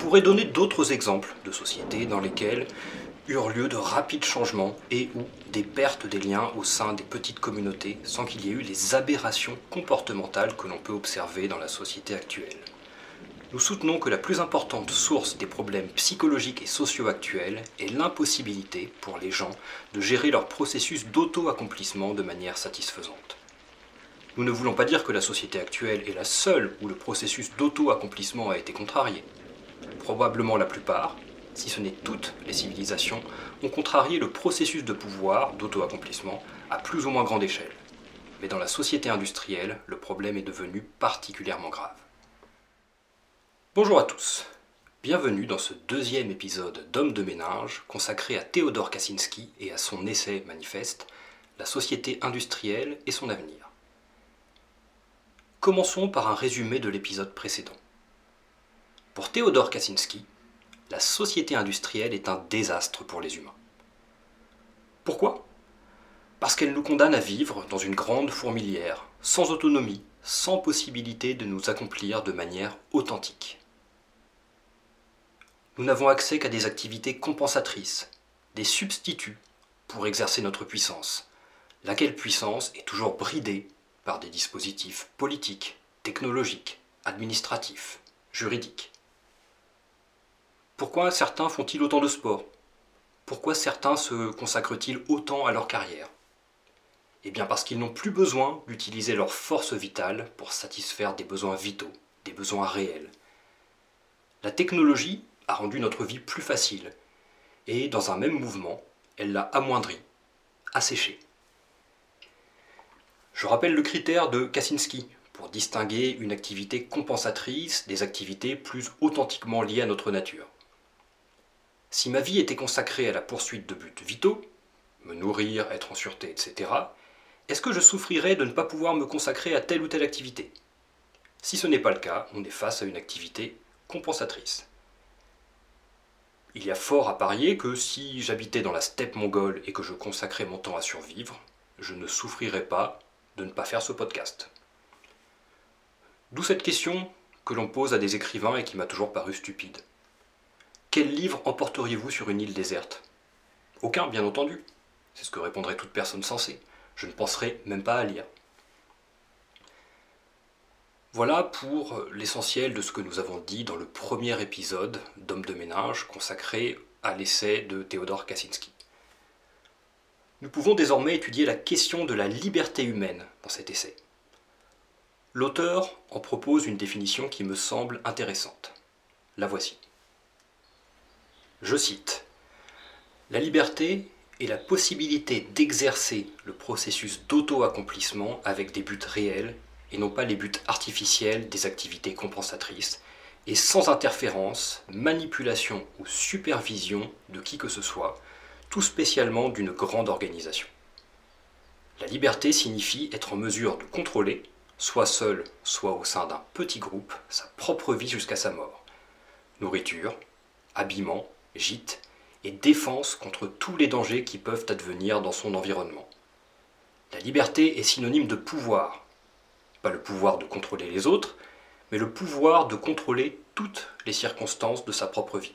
pourrait donner d'autres exemples de sociétés dans lesquelles eurent lieu de rapides changements et ou des pertes des liens au sein des petites communautés sans qu'il y ait eu les aberrations comportementales que l'on peut observer dans la société actuelle. Nous soutenons que la plus importante source des problèmes psychologiques et sociaux actuels est l'impossibilité pour les gens de gérer leur processus d'auto-accomplissement de manière satisfaisante. Nous ne voulons pas dire que la société actuelle est la seule où le processus d'auto-accomplissement a été contrarié. Probablement la plupart, si ce n'est toutes les civilisations, ont contrarié le processus de pouvoir, d'auto-accomplissement, à plus ou moins grande échelle. Mais dans la société industrielle, le problème est devenu particulièrement grave. Bonjour à tous. Bienvenue dans ce deuxième épisode d'Homme de ménage consacré à Théodore Kaczynski et à son essai manifeste La société industrielle et son avenir. Commençons par un résumé de l'épisode précédent. Pour Théodore Kaczynski, la société industrielle est un désastre pour les humains. Pourquoi? Parce qu'elle nous condamne à vivre dans une grande fourmilière, sans autonomie, sans possibilité de nous accomplir de manière authentique nous n'avons accès qu'à des activités compensatrices, des substituts pour exercer notre puissance, laquelle puissance est toujours bridée par des dispositifs politiques, technologiques, administratifs, juridiques. Pourquoi certains font-ils autant de sport? Pourquoi certains se consacrent-ils autant à leur carrière? Eh bien parce qu'ils n'ont plus besoin d'utiliser leur force vitale pour satisfaire des besoins vitaux, des besoins réels. La technologie a rendu notre vie plus facile, et dans un même mouvement, elle l'a amoindrie, asséchée. Je rappelle le critère de Kaczynski pour distinguer une activité compensatrice des activités plus authentiquement liées à notre nature. Si ma vie était consacrée à la poursuite de buts vitaux, me nourrir, être en sûreté, etc., est-ce que je souffrirais de ne pas pouvoir me consacrer à telle ou telle activité? Si ce n'est pas le cas, on est face à une activité compensatrice. Il y a fort à parier que si j'habitais dans la steppe mongole et que je consacrais mon temps à survivre, je ne souffrirais pas de ne pas faire ce podcast. D'où cette question que l'on pose à des écrivains et qui m'a toujours paru stupide. Quel livre emporteriez-vous sur une île déserte? Aucun, bien entendu. C'est ce que répondrait toute personne sensée. Je ne penserais même pas à lire. Voilà pour l'essentiel de ce que nous avons dit dans le premier épisode d'Homme de ménage consacré à l'essai de Théodore Kaczynski. Nous pouvons désormais étudier la question de la liberté humaine dans cet essai. L'auteur en propose une définition qui me semble intéressante. La voici. Je cite La liberté est la possibilité d'exercer le processus d'auto-accomplissement avec des buts réels et non pas les buts artificiels des activités compensatrices, et sans interférence, manipulation ou supervision de qui que ce soit, tout spécialement d'une grande organisation. La liberté signifie être en mesure de contrôler, soit seul, soit au sein d'un petit groupe, sa propre vie jusqu'à sa mort. Nourriture, habillement, gîte et défense contre tous les dangers qui peuvent advenir dans son environnement. La liberté est synonyme de pouvoir, pas le pouvoir de contrôler les autres, mais le pouvoir de contrôler toutes les circonstances de sa propre vie.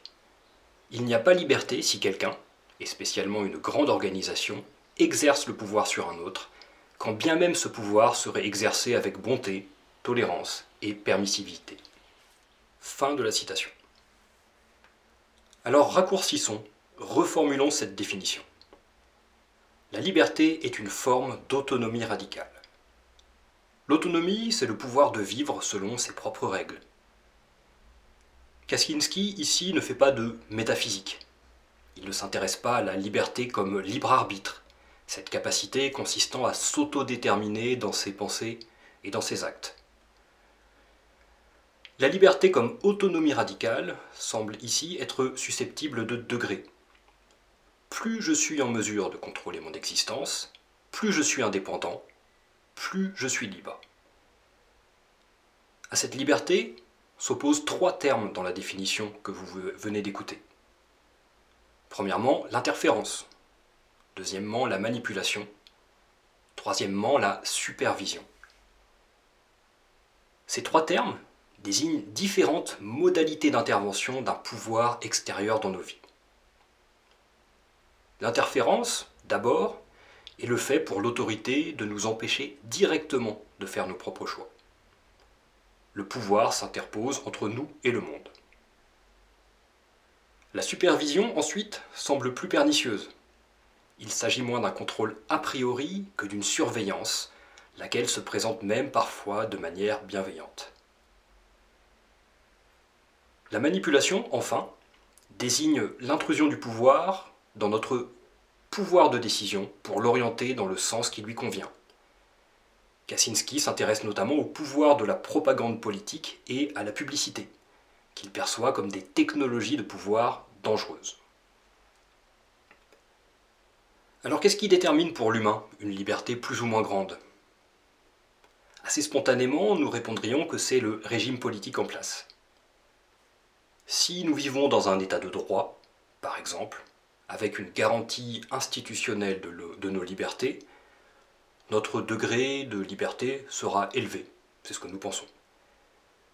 Il n'y a pas liberté si quelqu'un, et spécialement une grande organisation, exerce le pouvoir sur un autre, quand bien même ce pouvoir serait exercé avec bonté, tolérance et permissivité. Fin de la citation. Alors raccourcissons, reformulons cette définition. La liberté est une forme d'autonomie radicale. L'autonomie, c'est le pouvoir de vivre selon ses propres règles. Kaczynski, ici, ne fait pas de métaphysique. Il ne s'intéresse pas à la liberté comme libre arbitre, cette capacité consistant à s'autodéterminer dans ses pensées et dans ses actes. La liberté comme autonomie radicale semble ici être susceptible de degrés. Plus je suis en mesure de contrôler mon existence, plus je suis indépendant, plus je suis libre. À cette liberté s'opposent trois termes dans la définition que vous venez d'écouter. Premièrement, l'interférence. Deuxièmement, la manipulation. Troisièmement, la supervision. Ces trois termes désigne différentes modalités d'intervention d'un pouvoir extérieur dans nos vies. L'interférence, d'abord, est le fait pour l'autorité de nous empêcher directement de faire nos propres choix. Le pouvoir s'interpose entre nous et le monde. La supervision, ensuite, semble plus pernicieuse. Il s'agit moins d'un contrôle a priori que d'une surveillance, laquelle se présente même parfois de manière bienveillante. La manipulation, enfin, désigne l'intrusion du pouvoir dans notre pouvoir de décision pour l'orienter dans le sens qui lui convient. Kaczynski s'intéresse notamment au pouvoir de la propagande politique et à la publicité, qu'il perçoit comme des technologies de pouvoir dangereuses. Alors qu'est-ce qui détermine pour l'humain une liberté plus ou moins grande? Assez spontanément, nous répondrions que c'est le régime politique en place. Si nous vivons dans un état de droit, par exemple, avec une garantie institutionnelle de, nos libertés, notre degré de liberté sera élevé. C'est ce que nous pensons.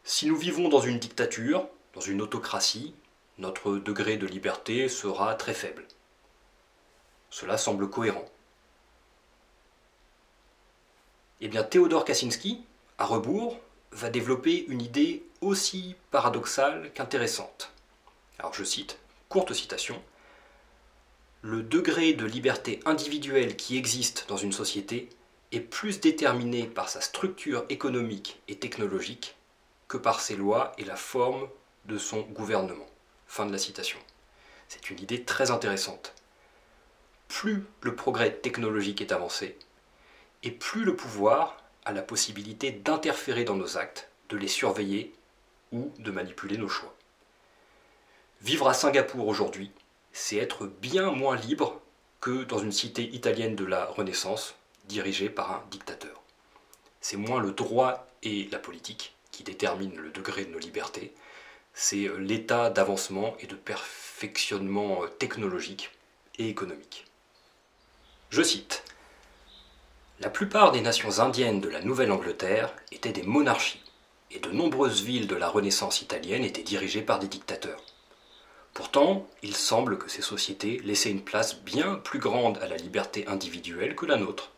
Si nous vivons dans une dictature, dans une autocratie, notre degré de liberté sera très faible. Cela semble cohérent. Eh bien, Théodore Kaczynski, à rebours, va développer une idée aussi paradoxale qu'intéressante. Alors je cite, courte citation, Le degré de liberté individuelle qui existe dans une société est plus déterminé par sa structure économique et technologique que par ses lois et la forme de son gouvernement. Fin de la citation. C'est une idée très intéressante. Plus le progrès technologique est avancé, et plus le pouvoir a la possibilité d'interférer dans nos actes, de les surveiller ou de manipuler nos choix. Vivre à Singapour aujourd'hui, c'est être bien moins libre que dans une cité italienne de la Renaissance dirigée par un dictateur. C'est moins le droit et la politique qui déterminent le degré de nos libertés, c'est l'état d'avancement et de perfectionnement technologique et économique. Je cite La plupart des nations indiennes de la Nouvelle-Angleterre étaient des monarchies, et de nombreuses villes de la Renaissance italienne étaient dirigées par des dictateurs. Pourtant, il semble que ces sociétés laissaient une place bien plus grande à la liberté individuelle que la nôtre.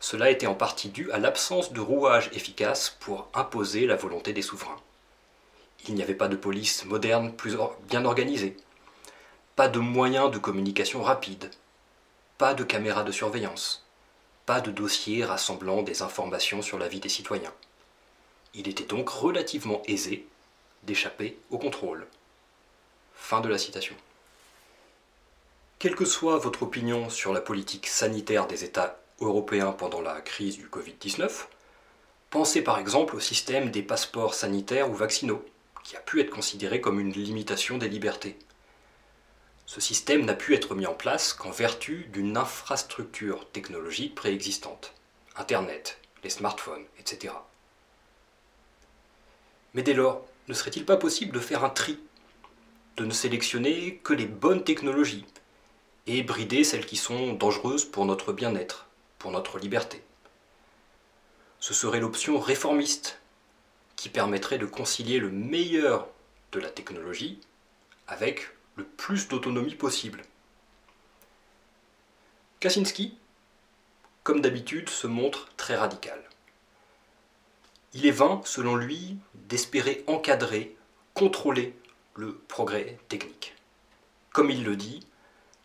Cela était en partie dû à l'absence de rouage efficace pour imposer la volonté des souverains. Il n'y avait pas de police moderne plus bien organisée, pas de moyens de communication rapides, pas de caméras de surveillance, pas de dossiers rassemblant des informations sur la vie des citoyens. Il était donc relativement aisé d'échapper au contrôle. Fin de la citation. Quelle que soit votre opinion sur la politique sanitaire des États européens pendant la crise du Covid-19, pensez par exemple au système des passeports sanitaires ou vaccinaux, qui a pu être considéré comme une limitation des libertés. Ce système n'a pu être mis en place qu'en vertu d'une infrastructure technologique préexistante, Internet, les smartphones, etc. Mais dès lors, ne serait-il pas possible de faire un tri, de ne sélectionner que les bonnes technologies et brider celles qui sont dangereuses pour notre bien-être, pour notre liberté? Ce serait l'option réformiste qui permettrait de concilier le meilleur de la technologie avec le plus d'autonomie possible. Kaczynski, comme d'habitude, se montre très radical. Il est vain, selon lui, d'espérer encadrer, contrôler le progrès technique. Comme il le dit,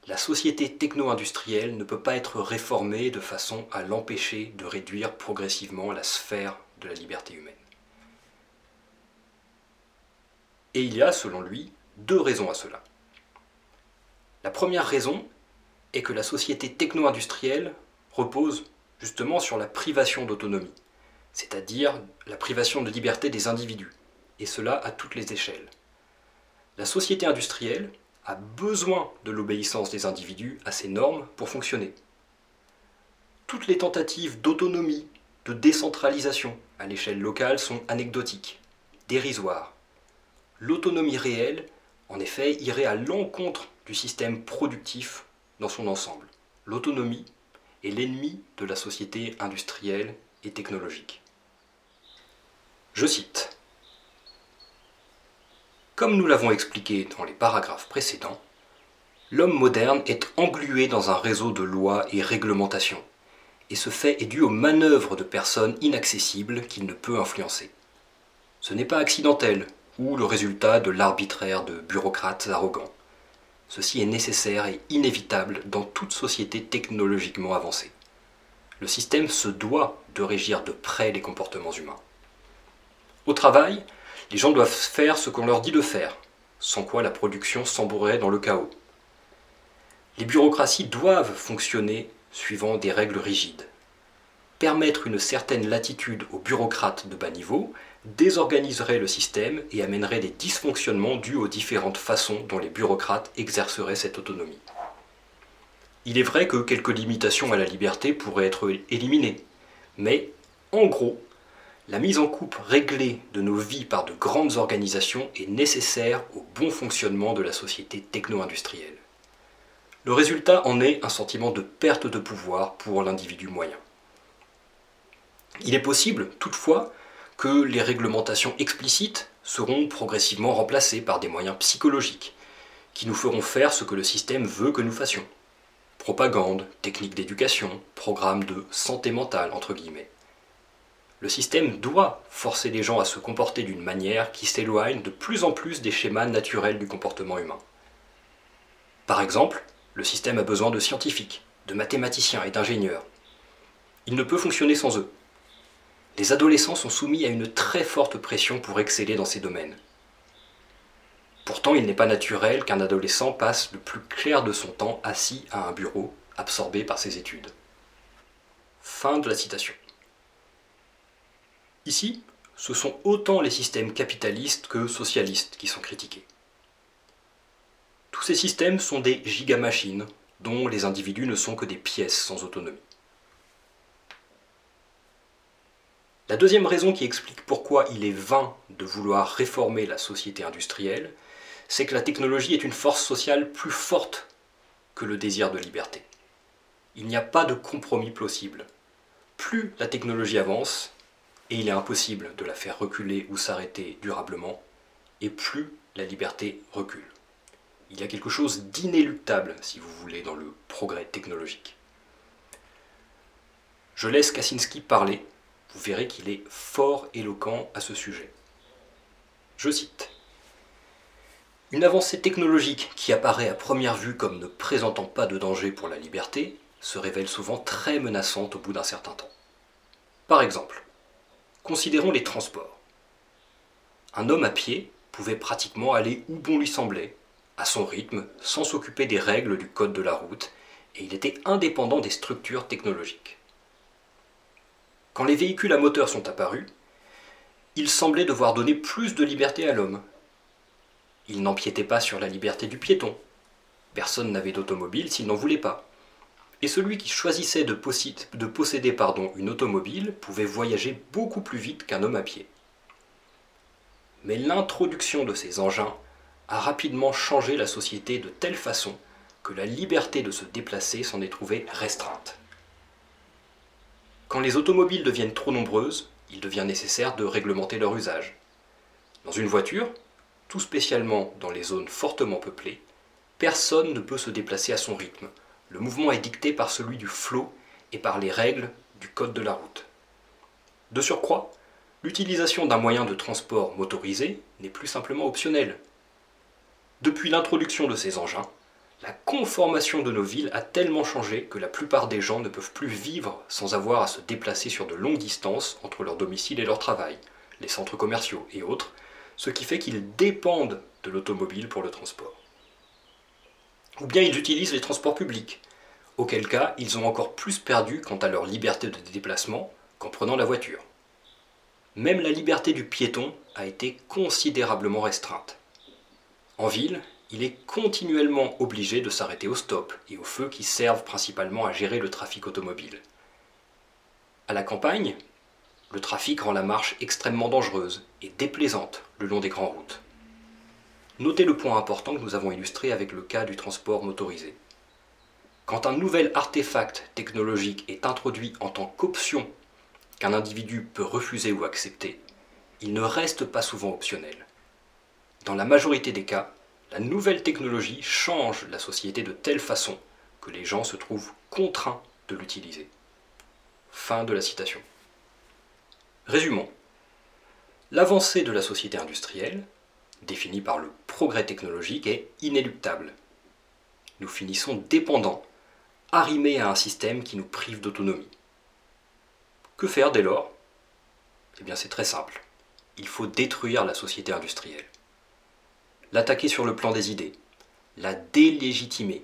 la société techno-industrielle ne peut pas être réformée de façon à l'empêcher de réduire progressivement la sphère de la liberté humaine. Et il y a, selon lui, deux raisons à cela. La première raison est que la société techno-industrielle repose justement sur la privation d'autonomie, c'est-à-dire la privation de liberté des individus, et cela à toutes les échelles. La société industrielle a besoin de l'obéissance des individus à ces normes pour fonctionner. Toutes les tentatives d'autonomie, de décentralisation à l'échelle locale sont anecdotiques, dérisoires, L'autonomie réelle, en effet, irait à l'encontre du système productif dans son ensemble. L'autonomie est l'ennemi de la société industrielle et technologique. Je cite Comme nous l'avons expliqué dans les paragraphes précédents, l'homme moderne est englué dans un réseau de lois et réglementations, et ce fait est dû aux manœuvres de personnes inaccessibles qu'il ne peut influencer. Ce n'est pas accidentel ou le résultat de l'arbitraire de bureaucrates arrogants. Ceci est nécessaire et inévitable dans toute société technologiquement avancée. Le système se doit de régir de près les comportements humains. Au travail, les gens doivent faire ce qu'on leur dit de faire, sans quoi la production s'embourerait dans le chaos. Les bureaucraties doivent fonctionner suivant des règles rigides. Permettre une certaine latitude aux bureaucrates de bas niveau désorganiserait le système et amènerait des dysfonctionnements dus aux différentes façons dont les bureaucrates exerceraient cette autonomie. Il est vrai que quelques limitations à la liberté pourraient être éliminées, mais, en gros, la mise en coupe réglée de nos vies par de grandes organisations est nécessaire au bon fonctionnement de la société techno-industrielle. Le résultat en est un sentiment de perte de pouvoir pour l'individu moyen. Il est possible, toutefois, que les réglementations explicites seront progressivement remplacées par des moyens psychologiques, qui nous feront faire ce que le système veut que nous fassions. Propagande, techniques d'éducation, programmes de santé mentale, entre guillemets le système doit forcer les gens à se comporter d'une manière qui s'éloigne de plus en plus des schémas naturels du comportement humain. Par exemple, le système a besoin de scientifiques, de mathématiciens et d'ingénieurs. Il ne peut fonctionner sans eux. Les adolescents sont soumis à une très forte pression pour exceller dans ces domaines. Pourtant, il n'est pas naturel qu'un adolescent passe le plus clair de son temps assis à un bureau, absorbé par ses études. Fin de la citation. Ici, ce sont autant les systèmes capitalistes que socialistes qui sont critiqués. Tous ces systèmes sont des gigamachines dont les individus ne sont que des pièces sans autonomie. La deuxième raison qui explique pourquoi il est vain de vouloir réformer la société industrielle, c'est que la technologie est une force sociale plus forte que le désir de liberté. Il n'y a pas de compromis possible. Plus la technologie avance, et il est impossible de la faire reculer ou s'arrêter durablement, et plus la liberté recule. Il y a quelque chose d'inéluctable, si vous voulez, dans le progrès technologique. Je laisse Kaczynski parler, vous verrez qu'il est fort éloquent à ce sujet. Je cite. Une avancée technologique qui apparaît à première vue comme ne présentant pas de danger pour la liberté se révèle souvent très menaçante au bout d'un certain temps. Par exemple, Considérons les transports. Un homme à pied pouvait pratiquement aller où bon lui semblait, à son rythme, sans s'occuper des règles du code de la route, et il était indépendant des structures technologiques. Quand les véhicules à moteur sont apparus, il semblait devoir donner plus de liberté à l'homme. Il n'empiétait pas sur la liberté du piéton. Personne n'avait d'automobile s'il n'en voulait pas et celui qui choisissait de, posséder une automobile pouvait voyager beaucoup plus vite qu'un homme à pied. Mais l'introduction de ces engins a rapidement changé la société de telle façon que la liberté de se déplacer s'en est trouvée restreinte. Quand les automobiles deviennent trop nombreuses, il devient nécessaire de réglementer leur usage. Dans une voiture, tout spécialement dans les zones fortement peuplées, personne ne peut se déplacer à son rythme, le mouvement est dicté par celui du flot et par les règles du code de la route. De surcroît, l'utilisation d'un moyen de transport motorisé n'est plus simplement optionnelle. Depuis l'introduction de ces engins, la conformation de nos villes a tellement changé que la plupart des gens ne peuvent plus vivre sans avoir à se déplacer sur de longues distances entre leur domicile et leur travail, les centres commerciaux et autres, ce qui fait qu'ils dépendent de l'automobile pour le transport ou bien ils utilisent les transports publics, auquel cas ils ont encore plus perdu quant à leur liberté de déplacement qu'en prenant la voiture. Même la liberté du piéton a été considérablement restreinte. En ville, il est continuellement obligé de s'arrêter au stop et aux feux qui servent principalement à gérer le trafic automobile. À la campagne, le trafic rend la marche extrêmement dangereuse et déplaisante le long des grandes routes. Notez le point important que nous avons illustré avec le cas du transport motorisé. Quand un nouvel artefact technologique est introduit en tant qu'option qu'un individu peut refuser ou accepter, il ne reste pas souvent optionnel. dans la majorité des cas, la nouvelle technologie change la société de telle façon que les gens se trouvent contraints de l'utiliser. Fin de la citation. Résumons. L'avancée de la société industrielle, définie par le progrès technologique, est inéluctable. Nous finissons dépendants, arrimés à un système qui nous prive d'autonomie. Que faire dès lors? Eh bien c'est très simple. Il faut détruire la société industrielle. L'attaquer sur le plan des idées, la délégitimer,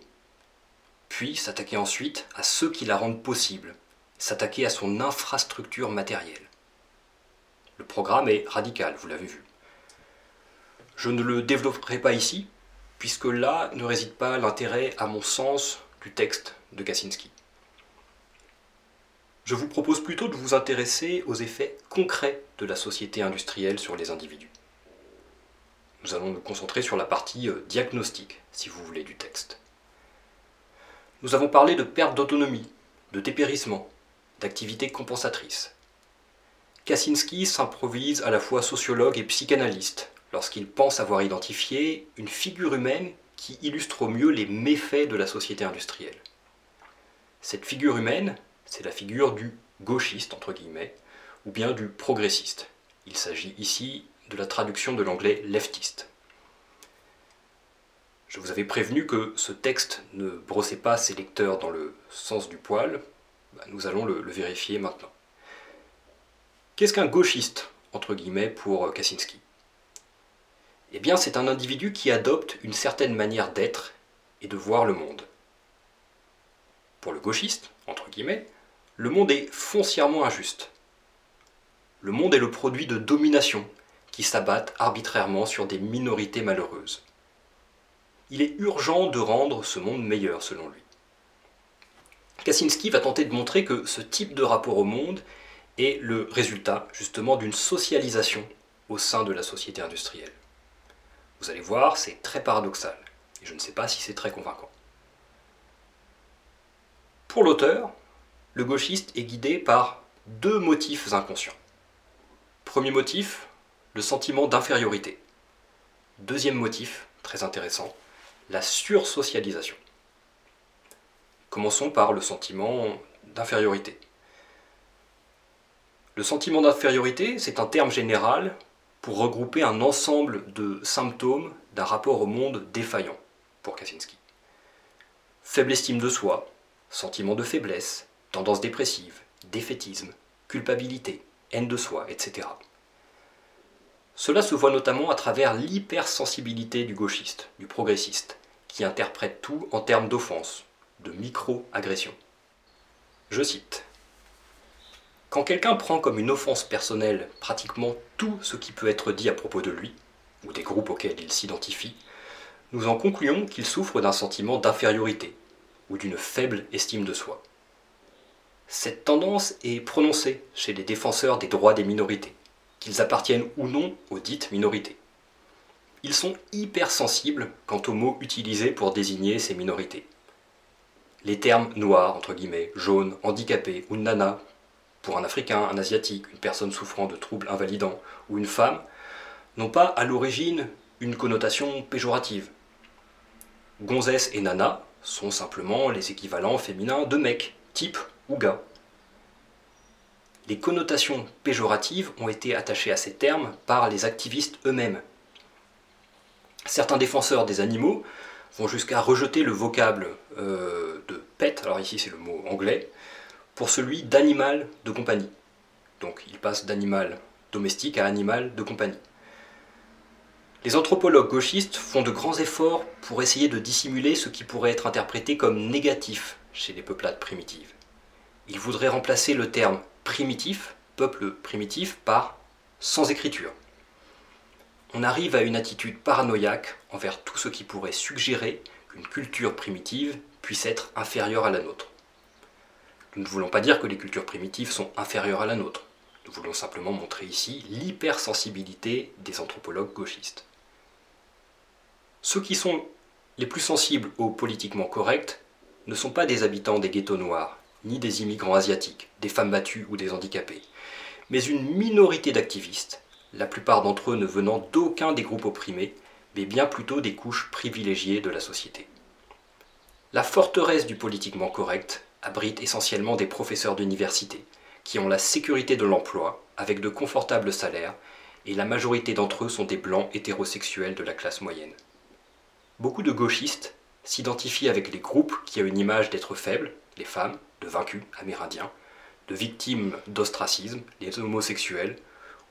puis s'attaquer ensuite à ceux qui la rendent possible, s'attaquer à son infrastructure matérielle. Le programme est radical, vous l'avez vu. Je ne le développerai pas ici, puisque là ne réside pas l'intérêt, à mon sens, du texte de Kaczynski. Je vous propose plutôt de vous intéresser aux effets concrets de la société industrielle sur les individus. Nous allons nous concentrer sur la partie euh, diagnostique, si vous voulez, du texte. Nous avons parlé de perte d'autonomie, de dépérissement, d'activités compensatrices. Kaczynski s'improvise à la fois sociologue et psychanalyste lorsqu'il pense avoir identifié une figure humaine qui illustre au mieux les méfaits de la société industrielle. Cette figure humaine, c'est la figure du gauchiste, entre guillemets, ou bien du progressiste. Il s'agit ici de la traduction de l'anglais leftiste. Je vous avais prévenu que ce texte ne brossait pas ses lecteurs dans le sens du poil. Bah, nous allons le, vérifier maintenant. Qu'est-ce qu'un gauchiste, entre guillemets, pour Kaczynski? Eh bien, c'est un individu qui adopte une certaine manière d'être et de voir le monde. Pour le gauchiste, entre guillemets, le monde est foncièrement injuste. Le monde est le produit de domination qui s'abattent arbitrairement sur des minorités malheureuses il est urgent de rendre ce monde meilleur selon lui. Kaczynski va tenter de montrer que ce type de rapport au monde est le résultat justement d'une socialisation au sein de la société industrielle. Allez voir, c'est très paradoxal, et je ne sais pas si c'est très convaincant. Pour l'auteur, le gauchiste est guidé par deux motifs inconscients. Premier motif, le sentiment d'infériorité. Deuxième motif, très intéressant, la sursocialisation. Commençons par le sentiment d'infériorité. Le sentiment d'infériorité, c'est un terme général pour regrouper un ensemble de symptômes d'un rapport au monde défaillant, pour Kaczynski. Faible estime de soi, sentiment de faiblesse, tendance dépressive, défaitisme, culpabilité, haine de soi, etc. Cela se voit notamment à travers l'hypersensibilité du gauchiste, du progressiste, qui interprète tout en termes d'offense, de micro-agression. Je cite Quand quelqu'un prend comme une offense personnelle pratiquement tout ce qui peut être dit à propos de lui, ou des groupes auxquels il s'identifie, nous en concluons qu'il souffre d'un sentiment d'infériorité, ou d'une faible estime de soi. Cette tendance est prononcée chez les défenseurs des droits des minorités qu'ils appartiennent ou non aux dites minorités. Ils sont hypersensibles quant aux mots utilisés pour désigner ces minorités. Les termes noirs, entre guillemets, jaune, handicapé ou nana, pour un Africain, un Asiatique, une personne souffrant de troubles invalidants ou une femme, n'ont pas à l'origine une connotation péjorative. Gonzesse et nana sont simplement les équivalents féminins de mec, type ou gars les connotations péjoratives ont été attachées à ces termes par les activistes eux-mêmes. Certains défenseurs des animaux vont jusqu'à rejeter le vocable euh, de pet, alors ici c'est le mot anglais, pour celui d'animal de compagnie. Donc il passe d'animal domestique à animal de compagnie. Les anthropologues gauchistes font de grands efforts pour essayer de dissimuler ce qui pourrait être interprété comme négatif chez les peuplades primitives. Ils voudraient remplacer le terme primitif, peuple primitif, par sans écriture. On arrive à une attitude paranoïaque envers tout ce qui pourrait suggérer qu'une culture primitive puisse être inférieure à la nôtre. Nous ne voulons pas dire que les cultures primitives sont inférieures à la nôtre. Nous voulons simplement montrer ici l'hypersensibilité des anthropologues gauchistes. Ceux qui sont les plus sensibles au politiquement correct ne sont pas des habitants des ghettos noirs, ni des immigrants asiatiques, des femmes battues ou des handicapés, mais une minorité d'activistes, la plupart d'entre eux ne venant d'aucun des groupes opprimés, mais bien plutôt des couches privilégiées de la société. La forteresse du politiquement correct abrite essentiellement des professeurs d'université, qui ont la sécurité de l'emploi, avec de confortables salaires, et la majorité d'entre eux sont des blancs hétérosexuels de la classe moyenne. Beaucoup de gauchistes s'identifient avec les groupes qui ont une image d'être faibles, les femmes, de vaincus amérindiens, de victimes d'ostracisme, les homosexuels,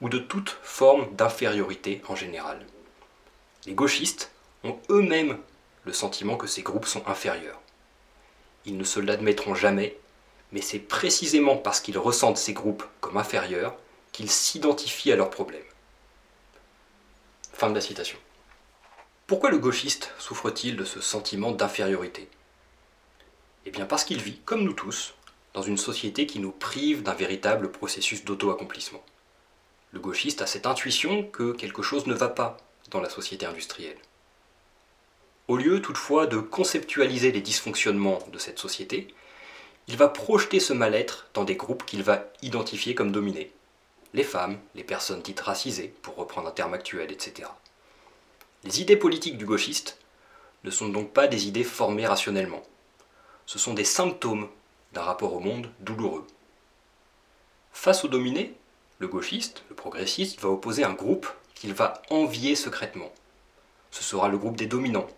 ou de toute forme d'infériorité en général. Les gauchistes ont eux-mêmes le sentiment que ces groupes sont inférieurs. Ils ne se l'admettront jamais, mais c'est précisément parce qu'ils ressentent ces groupes comme inférieurs qu'ils s'identifient à leurs problèmes. Fin de la citation. Pourquoi le gauchiste souffre-t-il de ce sentiment d'infériorité? Eh bien parce qu'il vit, comme nous tous, dans une société qui nous prive d'un véritable processus d'auto-accomplissement. Le gauchiste a cette intuition que quelque chose ne va pas dans la société industrielle. Au lieu toutefois de conceptualiser les dysfonctionnements de cette société, il va projeter ce mal-être dans des groupes qu'il va identifier comme dominés. Les femmes, les personnes dites racisées, pour reprendre un terme actuel, etc. Les idées politiques du gauchiste ne sont donc pas des idées formées rationnellement. Ce sont des symptômes d'un rapport au monde douloureux. Face aux dominés, le gauchiste, le progressiste, va opposer un groupe qu'il va envier secrètement. Ce sera le groupe des dominants,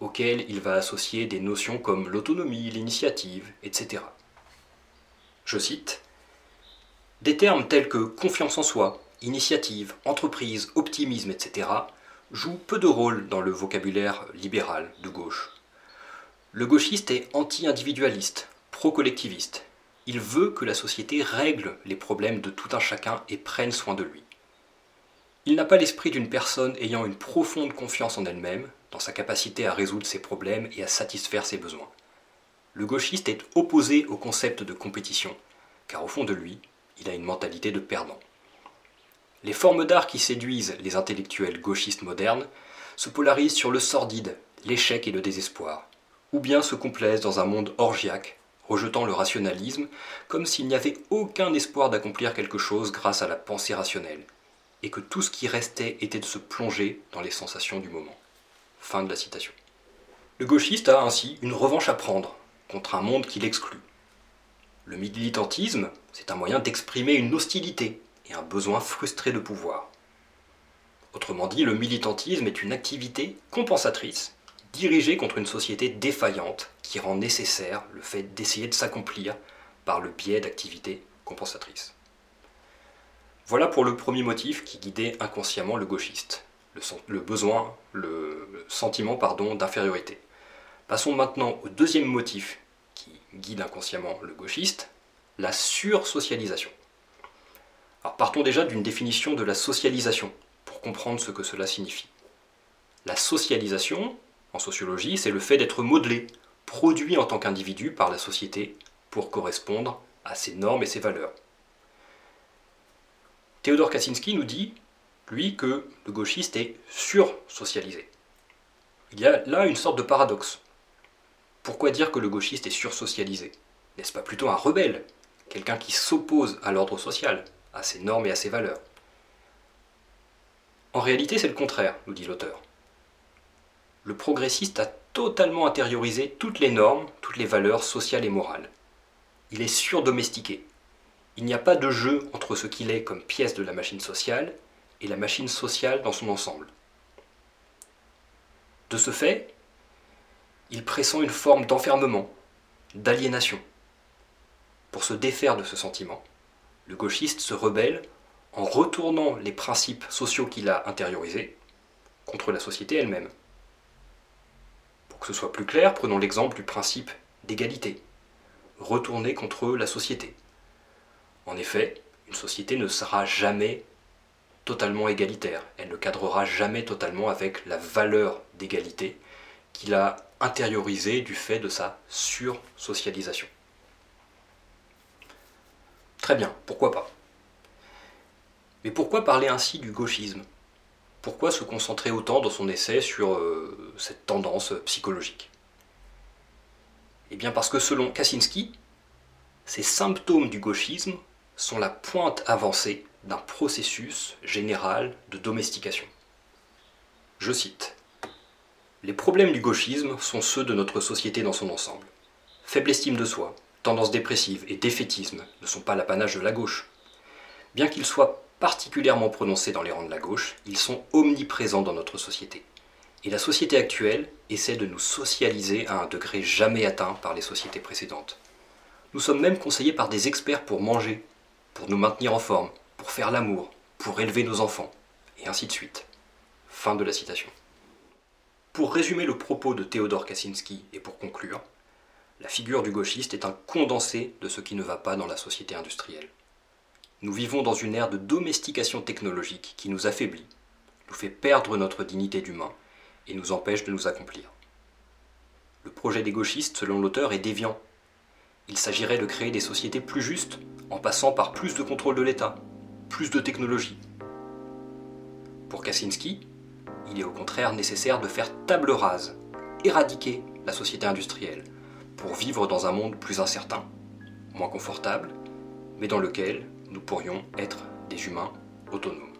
auquel il va associer des notions comme l'autonomie, l'initiative, etc. Je cite Des termes tels que confiance en soi, initiative, entreprise, optimisme, etc. jouent peu de rôle dans le vocabulaire libéral de gauche. Le gauchiste est anti-individualiste, pro-collectiviste. Il veut que la société règle les problèmes de tout un chacun et prenne soin de lui. Il n'a pas l'esprit d'une personne ayant une profonde confiance en elle-même, sa capacité à résoudre ses problèmes et à satisfaire ses besoins. Le gauchiste est opposé au concept de compétition, car au fond de lui, il a une mentalité de perdant. Les formes d'art qui séduisent les intellectuels gauchistes modernes se polarisent sur le sordide, l'échec et le désespoir, ou bien se complaisent dans un monde orgiaque rejetant le rationalisme, comme s'il n'y avait aucun espoir d'accomplir quelque chose grâce à la pensée rationnelle, et que tout ce qui restait était de se plonger dans les sensations du moment. Fin de la citation. Le gauchiste a ainsi une revanche à prendre contre un monde qui l'exclut. Le militantisme, c'est un moyen d'exprimer une hostilité et un besoin frustré de pouvoir. Autrement dit, le militantisme est une activité compensatrice dirigée contre une société défaillante qui rend nécessaire le fait d'essayer de s'accomplir par le biais d'activités compensatrices. Voilà pour le premier motif qui guidait inconsciemment le gauchiste, le, besoin, le sentiment d'infériorité. Passons maintenant au deuxième motif qui guide inconsciemment le gauchiste, la sursocialisation. Alors partons déjà d'une définition de la socialisation pour comprendre ce que cela signifie. La socialisation, en sociologie, c'est le fait d'être modelé, produit en tant qu'individu par la société pour correspondre à ses normes et ses valeurs. Théodore Kaczynski nous dit, lui, que le gauchiste est sursocialisé. Il y a là une sorte de paradoxe. Pourquoi dire que le gauchiste est sursocialisé? N'est-ce pas plutôt un rebelle? Quelqu'un qui s'oppose à l'ordre social, à ses normes et à ses valeurs En réalité, c'est le contraire, nous dit l'auteur. Le progressiste a totalement intériorisé toutes les normes, toutes les valeurs sociales et morales. Il est surdomestiqué. Il n'y a pas de jeu entre ce qu'il est comme pièce de la machine sociale et la machine sociale dans son ensemble. De ce fait, il pressent une forme d'enfermement, d'aliénation. Pour se défaire de ce sentiment, le gauchiste se rebelle en retournant les principes sociaux qu'il a intériorisés contre la société elle-même. Pour que ce soit plus clair, prenons l'exemple du principe d'égalité, retourné contre la société. En effet, une société ne sera jamais totalement égalitaire, elle ne cadrera jamais totalement avec la valeur d'égalité qu'il a intériorisée du fait de sa sursocialisation. Très bien, pourquoi pas? Mais pourquoi parler ainsi du gauchisme? Pourquoi se concentrer autant dans son essai sur euh, cette tendance psychologique? Eh bien parce que selon Kaczynski, ces symptômes du gauchisme sont la pointe avancée d'un processus général de domestication. Je cite Les problèmes du gauchisme sont ceux de notre société dans son ensemble. Faible estime de soi, tendance dépressive et défaitisme ne sont pas l'apanage de la gauche. Bien qu'ils soient particulièrement prononcés dans les rangs de la gauche, ils sont omniprésents dans notre société. Et la société actuelle essaie de nous socialiser à un degré jamais atteint par les sociétés précédentes. Nous sommes même conseillés par des experts pour manger, pour nous maintenir en forme, pour faire l'amour, pour élever nos enfants, et ainsi de suite. Fin de la citation. Pour résumer le propos de Théodore Kaczynski et pour conclure, la figure du gauchiste est un condensé de ce qui ne va pas dans la société industrielle. Nous vivons dans une ère de domestication technologique qui nous affaiblit, nous fait perdre notre dignité d'humain et nous empêche de nous accomplir. Le projet des gauchistes, selon l'auteur, est déviant. Il s'agirait de créer des sociétés plus justes en passant par plus de contrôle de l'État, plus de technologie. Pour Kaczynski, il est au contraire nécessaire de faire table rase, éradiquer la société industrielle, pour vivre dans un monde plus incertain, moins confortable, mais dans lequel nous pourrions être des humains autonomes.